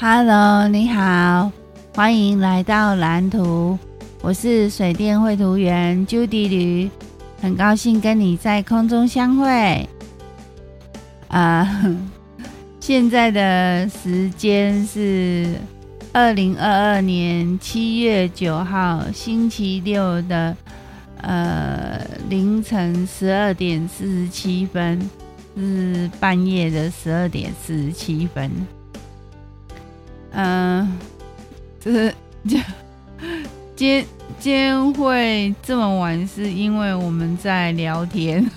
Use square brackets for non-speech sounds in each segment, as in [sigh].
Hello，你好，欢迎来到蓝图。我是水电绘图员 Judy 吕，很高兴跟你在空中相会。啊、[laughs] 现在的时间是二零二二年七月九号星期六的呃凌晨十二点四十七分，是半夜的十二点四十七分。嗯，就是就今今天会这么晚，是因为我们在聊天，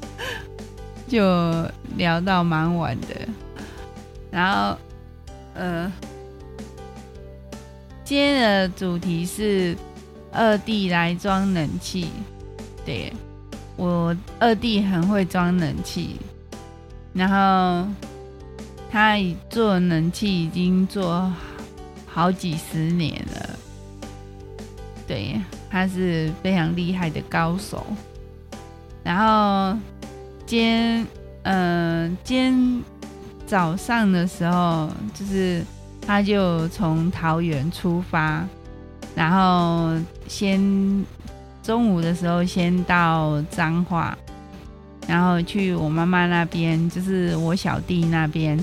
[laughs] 就聊到蛮晚的。然后，呃，今天的主题是二弟来装冷气。对，我二弟很会装冷气，然后。他做冷气已经做好几十年了，对，他是非常厉害的高手。然后今，嗯、呃，今天早上的时候，就是他就从桃园出发，然后先中午的时候先到彰化，然后去我妈妈那边，就是我小弟那边。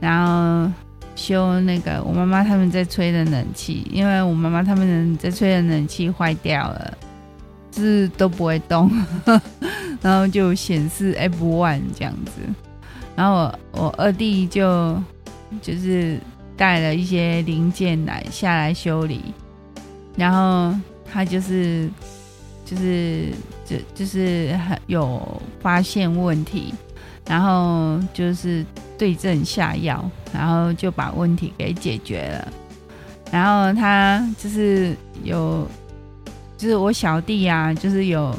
然后修那个我妈妈他们在吹的冷气，因为我妈妈他们在吹的冷气坏掉了，就是都不会动，[laughs] 然后就显示 F1 这样子。然后我我二弟就就是带了一些零件来下来修理，然后他就是就是就就是很有发现问题，然后就是。对症下药，然后就把问题给解决了。然后他就是有，就是我小弟啊，就是有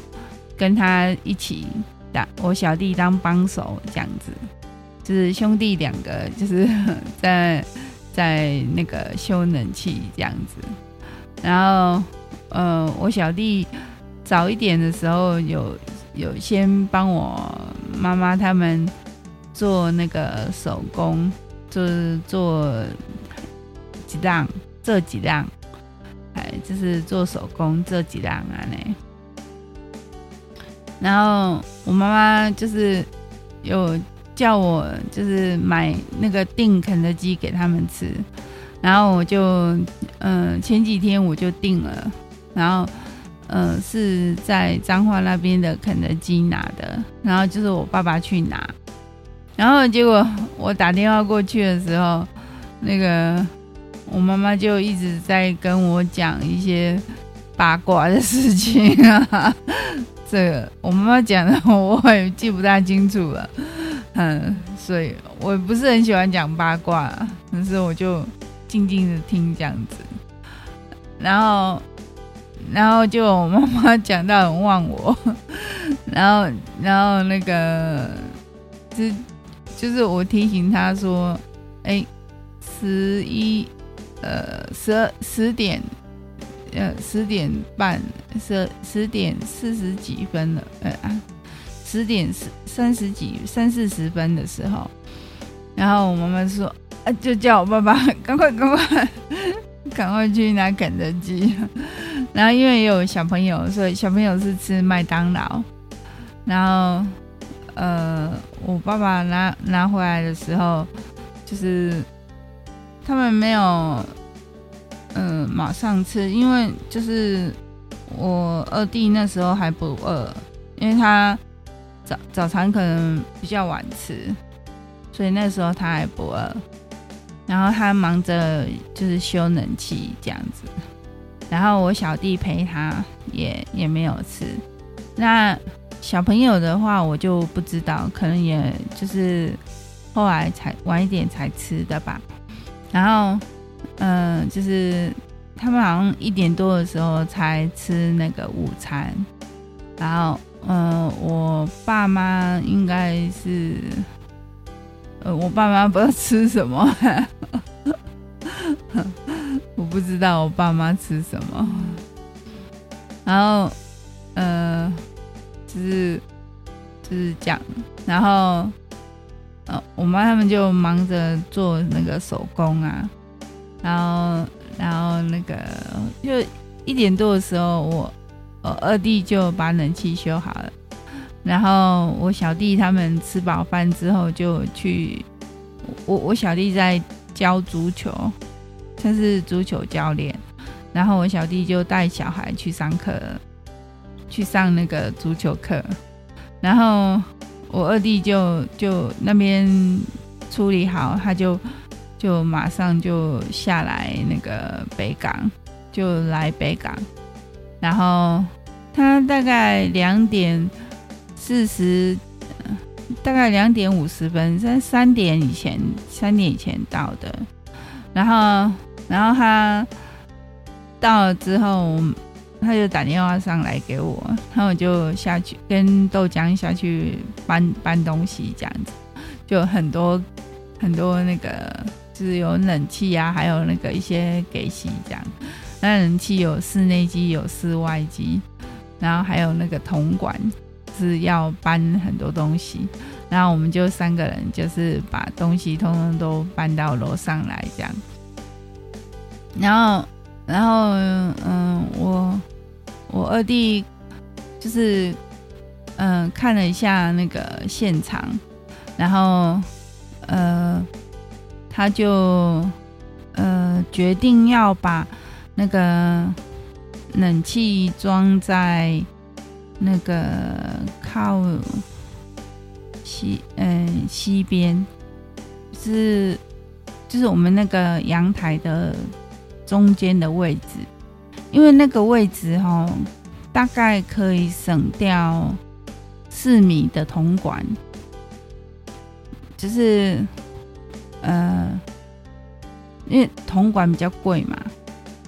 跟他一起当我小弟当帮手这样子，就是兄弟两个就是在在那个修冷气这样子。然后呃，我小弟早一点的时候有有先帮我妈妈他们。做那个手工，就是做几档，这几档，哎，就是做手工这几档啊呢。然后我妈妈就是有叫我，就是买那个订肯德基给他们吃。然后我就，嗯、前几天我就订了，然后，嗯、是在彰化那边的肯德基拿的。然后就是我爸爸去拿。然后结果我打电话过去的时候，那个我妈妈就一直在跟我讲一些八卦的事情啊。[laughs] 这个我妈妈讲的我也记不大清楚了，嗯，所以我不是很喜欢讲八卦，可是我就静静的听这样子。然后，然后就我妈妈讲到很忘我，[laughs] 然后，然后那个就。就是我提醒他说：“哎，十一，呃，十二十点，呃，十点半，十十点四十几分了，呃啊，十点三十几三四十分的时候，然后我妈妈说，啊，就叫我爸爸赶快赶快 [laughs] 赶快去拿肯德基，[laughs] 然后因为也有小朋友，所以小朋友是吃麦当劳，然后。”呃，我爸爸拿拿回来的时候，就是他们没有，嗯、马上吃，因为就是我二弟那时候还不饿，因为他早早餐可能比较晚吃，所以那时候他还不饿，然后他忙着就是修冷气这样子，然后我小弟陪他也也没有吃，那。小朋友的话，我就不知道，可能也就是后来才晚一点才吃的吧。然后，嗯、就是他们好像一点多的时候才吃那个午餐。然后，嗯、我爸妈应该是，呃，我爸妈不知道吃什么，[laughs] 我不知道我爸妈吃什么。然后，嗯、呃。就是就是讲，然后，呃，我妈他们就忙着做那个手工啊，然后然后那个就一点多的时候，我我二弟就把冷气修好了，然后我小弟他们吃饱饭之后就去，我我小弟在教足球，他是足球教练，然后我小弟就带小孩去上课，去上那个足球课，然后。我二弟就就那边处理好，他就就马上就下来那个北港，就来北港。然后他大概两点四十，大概两点五十分，在三点以前，三点以前到的。然后，然后他到了之后。他就打电话上来给我，然后我就下去跟豆浆下去搬搬东西，这样子就很多很多那个，就是有冷气啊，还有那个一些给洗这样。那冷气有室内机，有室外机，然后还有那个铜管是要搬很多东西，然后我们就三个人就是把东西通通都搬到楼上来这样。然后，然后嗯，我。我二弟就是嗯、呃、看了一下那个现场，然后呃他就呃决定要把那个冷气装在那个靠西嗯、西边，是就是我们那个阳台的中间的位置。因为那个位置哈，大概可以省掉四米的铜管，就是呃，因为铜管比较贵嘛，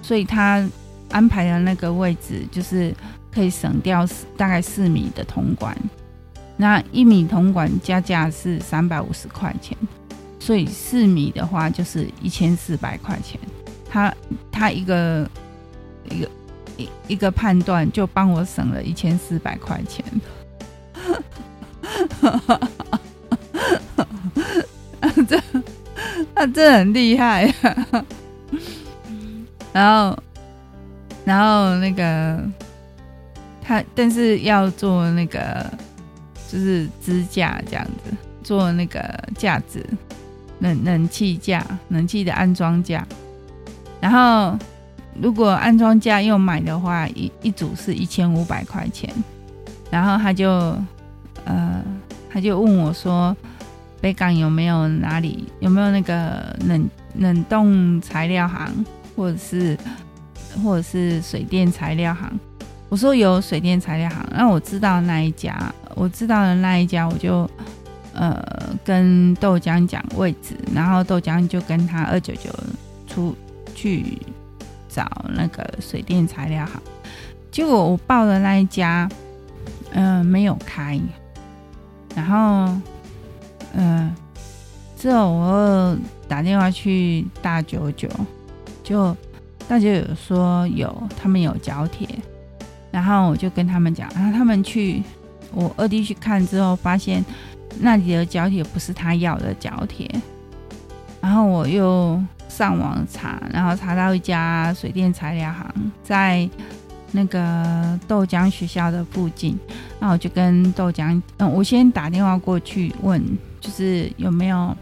所以他安排的那个位置就是可以省掉大概四米的铜管。那一米铜管加价是三百五十块钱，所以四米的话就是一千四百块钱。他他一个。一个一一个判断就帮我省了一千四百块钱，[laughs] 这他真的很厉害。然后，然后那个他，但是要做那个就是支架这样子，做那个架子，冷冷气架，冷气的安装架，然后。如果安装架又买的话，一一组是一千五百块钱。然后他就，呃，他就问我说，北港有没有哪里有没有那个冷冷冻材料行，或者是或者是水电材料行？我说有水电材料行，那我知道那一家，我知道的那一家，我就呃跟豆浆讲位置，然后豆浆就跟他二九九出去。找那个水电材料好，结果我报的那一家，嗯、没有开。然后，嗯、之后我打电话去大九九，就大九九说有，他们有角铁。然后我就跟他们讲，然后他们去，我二弟去看之后，发现那里的角铁不是他要的角铁。然后我又。上网查，然后查到一家水电材料行，在那个豆浆学校的附近。那我就跟豆浆，嗯，我先打电话过去问，就是有没有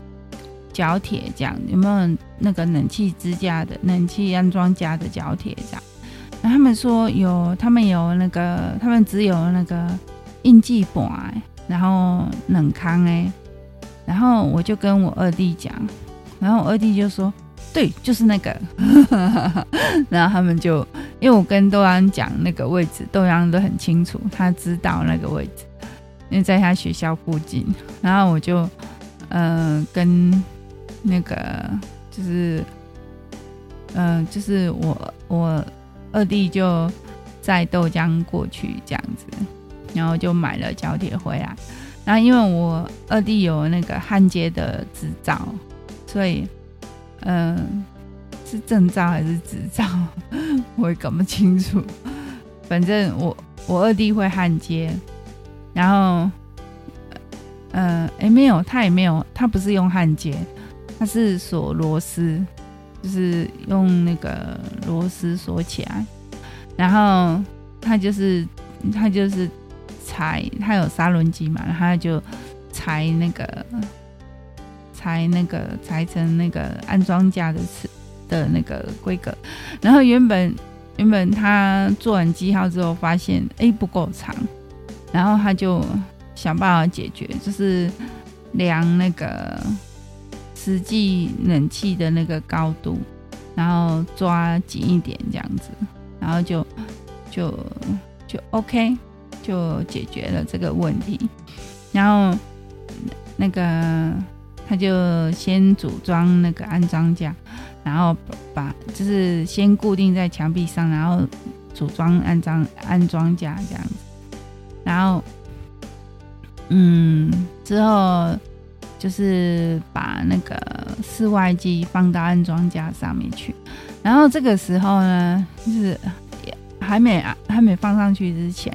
角铁这样，有没有那个冷气支架的、冷气安装架的角铁这样。那他们说有，他们有那个，他们只有那个应记板，然后冷康哎，然后我就跟我二弟讲，然后我二弟就说。对，就是那个，[laughs] 然后他们就，因为我跟豆阳讲那个位置，豆阳都很清楚，他知道那个位置，因为在他学校附近。然后我就，嗯、呃，跟那个就是，嗯、就是我我二弟就载豆浆过去这样子，然后就买了角铁回来。然后因为我二弟有那个焊接的执照，所以。嗯，是证照还是执照？我也搞不清楚。反正我我二弟会焊接，然后呃，哎，没有，他也没有，他不是用焊接，他是锁螺丝，就是用那个螺丝锁起来，然后他就是他就是裁，他有砂轮机嘛，然后他就裁那个裁那个裁成那个安装架的尺的那个规格，然后原本原本他做完记号之后发现哎不够长，然后他就。想办法解决，就是量那个实际冷气的那个高度，然后抓紧一点这样子，然后就就就 OK，就解决了这个问题。然后那个他就先组装那个安装架，然后把就是先固定在墙壁上，然后组装安装安装架这样，然后。嗯，之后就是把那个室外机放到安装架上面去，然后这个时候呢，就是还没还没放上去之前，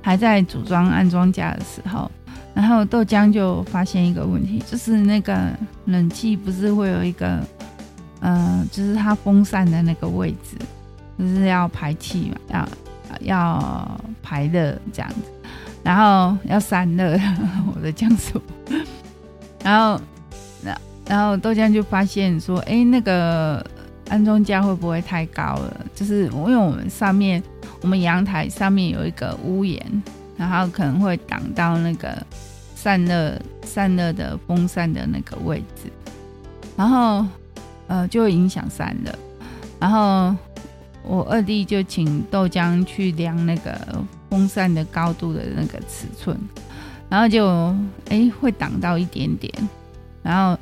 还在组装安装架的时候，然后豆浆就发现一个问题，就是那个冷气不是会有一个，呃，就是它风扇的那个位置，就是要排气嘛，要要排热这样子。然后要散热，[laughs] 我的酱醋。然后，然然后豆浆就发现说：“哎，那个安装架会不会太高了？就是因为我们上面，我们阳台上面有一个屋檐，然后可能会挡到那个散热散热的风扇的那个位置，然后呃就会影响散热。然后我二弟就请豆浆去量那个。”风扇的高度的那个尺寸，然后就哎会挡到一点点，然后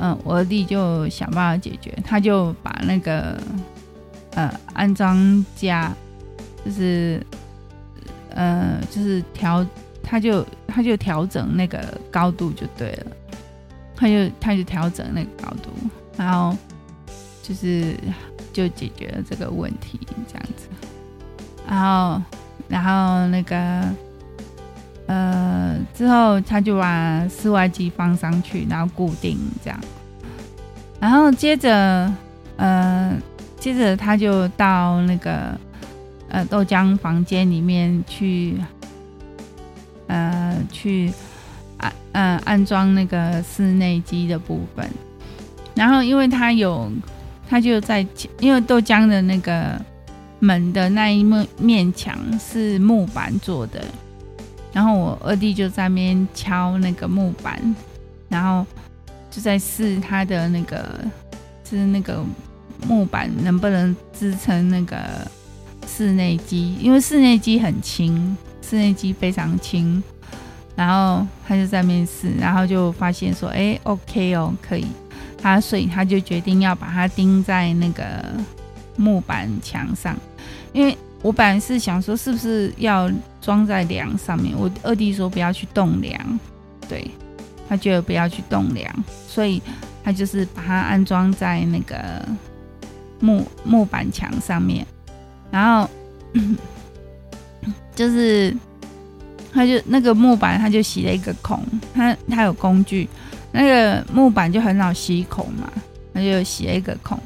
嗯，我二弟就想办法解决，他就把那个呃安装架，就是呃就是调，他就他就调整那个高度就对了，他就他就调整那个高度，然后就是就解决了这个问题这样子，然后。然后那个，呃，之后他就把室外机放上去，然后固定这样。然后接着，呃，接着他就到那个，呃，豆浆房间里面去，呃，去安，呃，安装那个室内机的部分。然后，因为他有，他就在，因为豆浆的那个。门的那一面面墙是木板做的，然后我二弟就在那边敲那个木板，然后就在试它的那个，就是那个木板能不能支撑那个室内机，因为室内机很轻，室内机非常轻，然后他就在面试，然后就发现说，哎，OK 哦，可以，他所以他就决定要把它钉在那个。木板墙上，因为我本来是想说，是不是要装在梁上面？我二弟说不要去动梁，对，他觉得不要去动梁，所以他就是把它安装在那个木木板墙上面，然后 [laughs] 就是他就那个木板他就洗了一个孔，他他有工具，那个木板就很好吸孔嘛，他就洗了一个孔，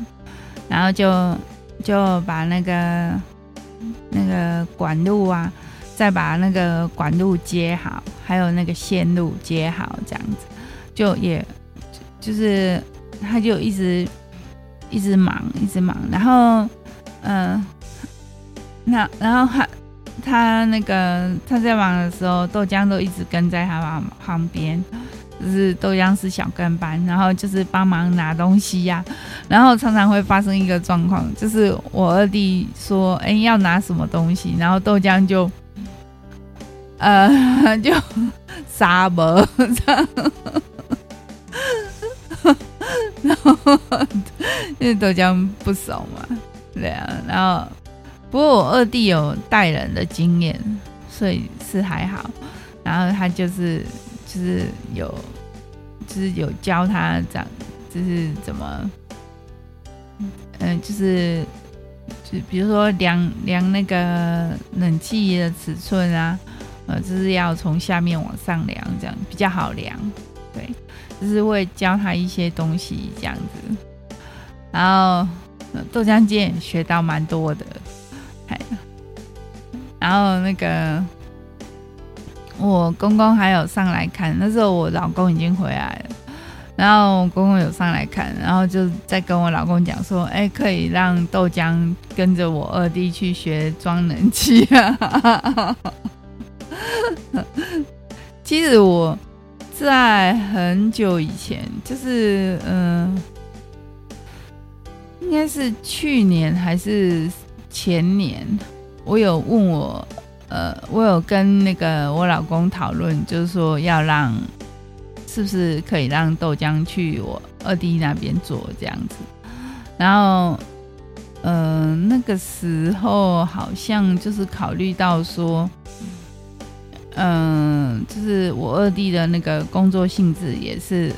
然后就。就把那个那个管路啊，再把那个管路接好，还有那个线路接好，这样子就也就是他就一直一直忙，一直忙，然后嗯、那然后他他那个他在忙的时候，豆浆都一直跟在他旁旁边。就是豆浆是小跟班，然后就是帮忙拿东西呀、然后常常会发生一个状况，就是我二弟说：“哎，要拿什么东西？”然后豆浆就，呃，[laughs] 就傻么这样，[laughs] 然后因为豆浆不熟嘛，对啊，然后不过我二弟有带人的经验，所以是还好，然后他就是。就是有，就是有教他这样，就是怎么，嗯、就是就比如说量量那个冷气的尺寸啊，呃，就是要从下面往上量，这样比较好量。对，就是会教他一些东西这样子。然后豆浆店学到蛮多的，然后那个我公公还有上来看，那时候我老公已经回来了。然后我公公有上来看，然后就在跟我老公讲说：“哎，可以让豆浆跟着我二弟去学装冷气啊。[laughs] ”其实我在很久以前，就是嗯、应该是去年还是前年，我有问我，呃，我有跟那个我老公讨论，就是说要让。是不是可以让豆浆去我二弟那边做这样子？然后，嗯、呃，那个时候好像就是考虑到说，嗯、就是我二弟的那个工作性质也是，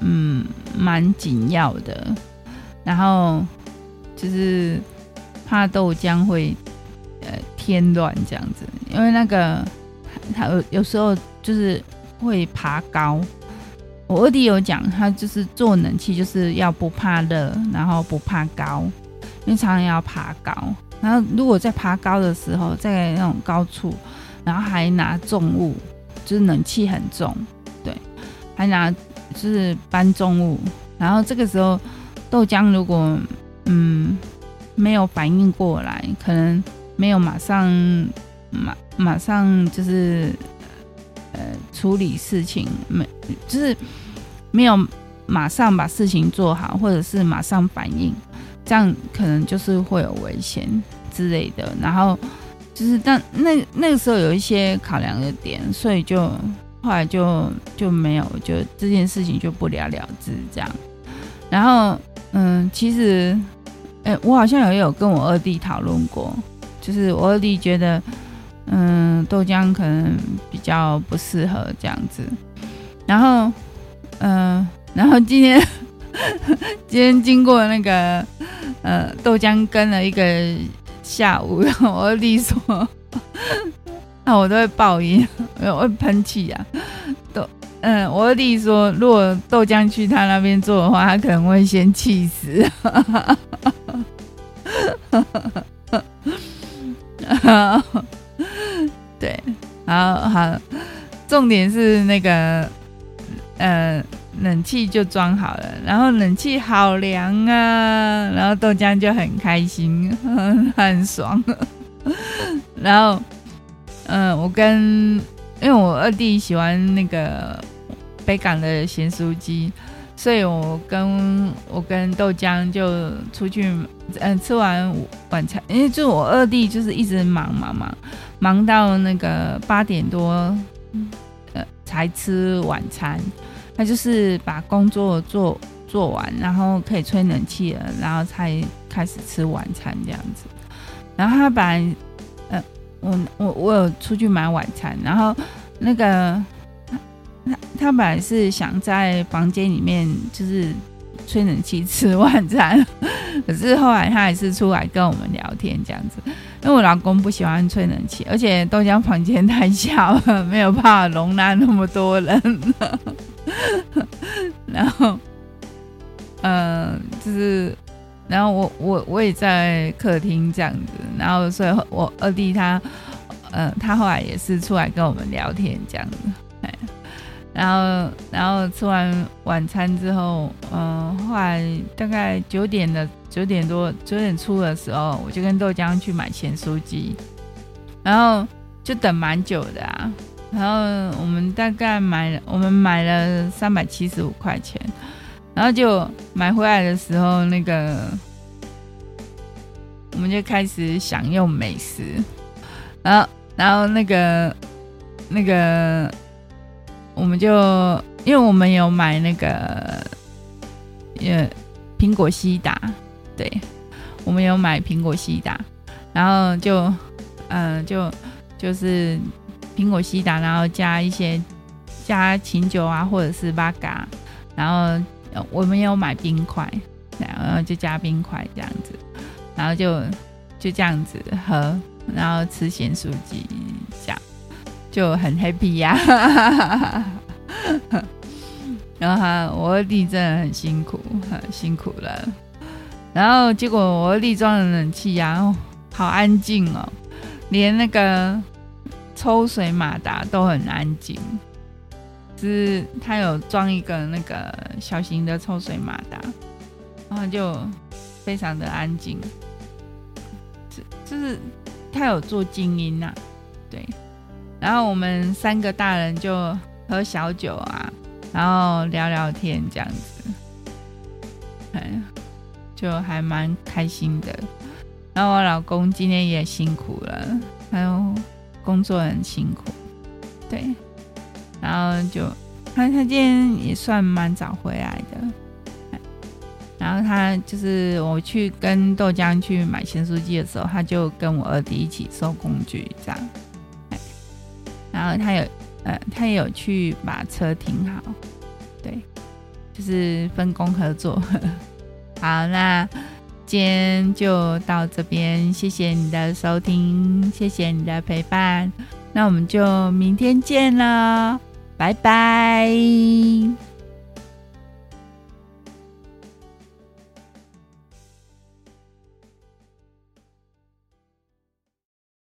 嗯，蛮紧要的。然后就是怕豆浆会呃添乱这样子，因为那个他有有时候就是。会爬高，我二弟有讲，他就是做冷气就是要不怕热，然后不怕高，因为常常要爬高。然后如果在爬高的时候，在那种高处，然后还拿重物，就是冷气很重，对，还拿就是搬重物。然后这个时候豆浆如果嗯没有反应过来，可能没有马上马马上就是。呃，处理事情没就是没有马上把事情做好，或者是马上反应，这样可能就是会有危险之类的。然后就是但那那个时候有一些考量的点，所以就后来就就没有，就这件事情就不了了之这样。然后嗯，其实哎，我好像也有跟我二弟讨论过，就是我二弟觉得。嗯，豆浆可能比较不适合这样子。然后，嗯、然后今天今天经过那个呃豆浆跟了一个下午，然后我二弟说，那我都会爆音，我会喷气啊。豆，嗯，我二弟说，如果豆浆去他那边做的话，他可能会先气死。[laughs] 对，好好，重点是那个，呃，冷气就装好了，然后冷气好凉啊，然后豆浆就很开心，很，[laughs] 很爽。然后，嗯、我跟，因为我二弟喜欢那个北港的咸酥鸡，所以我跟我跟豆浆就出去，嗯、吃完晚餐，因为就我二弟就是一直忙忙忙。忙到那个八点多，呃，才吃晚餐。他就是把工作做做完，然后可以吹冷气了，然后才开始吃晚餐这样子。然后他本来，呃，我我我有出去买晚餐，然后那个他他本来是想在房间里面就是吹冷气吃晚餐，可是后来他还是出来跟我们聊天这样子。因为我老公不喜欢吹冷气，而且豆浆房间太小了，没有办法容纳那么多人。[laughs] 然后，嗯、呃，就是，然后我我我也在客厅这样子，然后所以我二弟他，嗯、呃，他后来也是出来跟我们聊天这样子。哎然后，然后吃完晚餐之后，嗯、后来大概九点的九点多九点初的时候，我就跟豆浆去买咸酥鸡，然后就等蛮久的啊。然后我们大概买了，我们买了三百七十五块钱，然后就买回来的时候，那个我们就开始享用美食，然后，然后那个那个。我们就因为我们有买那个呃苹果西打，对，我们有买苹果西打，然后就嗯、就就是苹果西打，然后加一些加琴酒啊，或者是八嘎，然后我们有买冰块，然后就加冰块这样子，然后就就这样子喝，然后吃咸酥鸡这样。就很 happy 呀、啊。[laughs] 然后他我二弟真的很辛苦，很辛苦了。然后结果我立装的冷气呀、好安静哦，连那个抽水马达都很安静。是他有装一个那个小型的抽水马达，然后就非常的安静。就就是他有做静音呐，对。然后我们三个大人就喝小酒啊，然后聊聊天这样子，哎，就还蛮开心的。然后我老公今天也辛苦了，还有工作很辛苦，对。然后就他他今天也算蛮早回来的，然后他就是我去跟豆浆去买咸酥鸡的时候，他就跟我二弟一起收工具这样，然后他有呃他有去把车停好，对，就是分工合作。好，那今天就到这边，谢谢你的收听，谢谢你的陪伴，那我们就明天见了。拜拜。